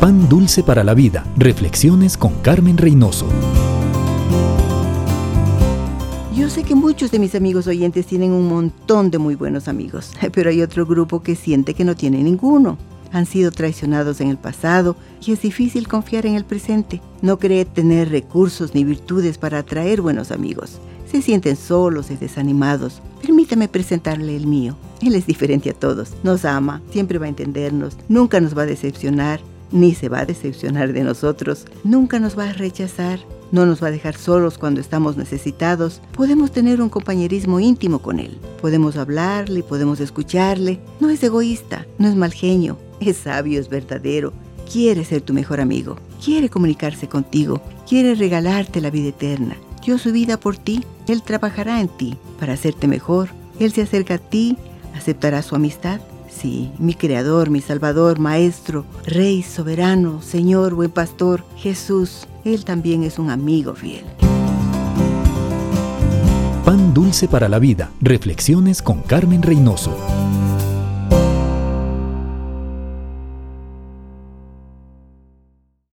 Pan Dulce para la Vida. Reflexiones con Carmen Reynoso. Yo sé que muchos de mis amigos oyentes tienen un montón de muy buenos amigos, pero hay otro grupo que siente que no tiene ninguno. Han sido traicionados en el pasado y es difícil confiar en el presente. No cree tener recursos ni virtudes para atraer buenos amigos. Se sienten solos y desanimados. Permítame presentarle el mío. Él es diferente a todos. Nos ama, siempre va a entendernos, nunca nos va a decepcionar ni se va a decepcionar de nosotros, nunca nos va a rechazar, no nos va a dejar solos cuando estamos necesitados. Podemos tener un compañerismo íntimo con Él. Podemos hablarle, podemos escucharle. No es egoísta, no es mal genio, es sabio, es verdadero. Quiere ser tu mejor amigo, quiere comunicarse contigo, quiere regalarte la vida eterna. Dio su vida por ti, Él trabajará en ti para hacerte mejor. Él se acerca a ti, aceptará su amistad Sí, mi Creador, mi Salvador, Maestro, Rey, Soberano, Señor, buen Pastor, Jesús, Él también es un amigo fiel. Pan dulce para la vida. Reflexiones con Carmen Reynoso.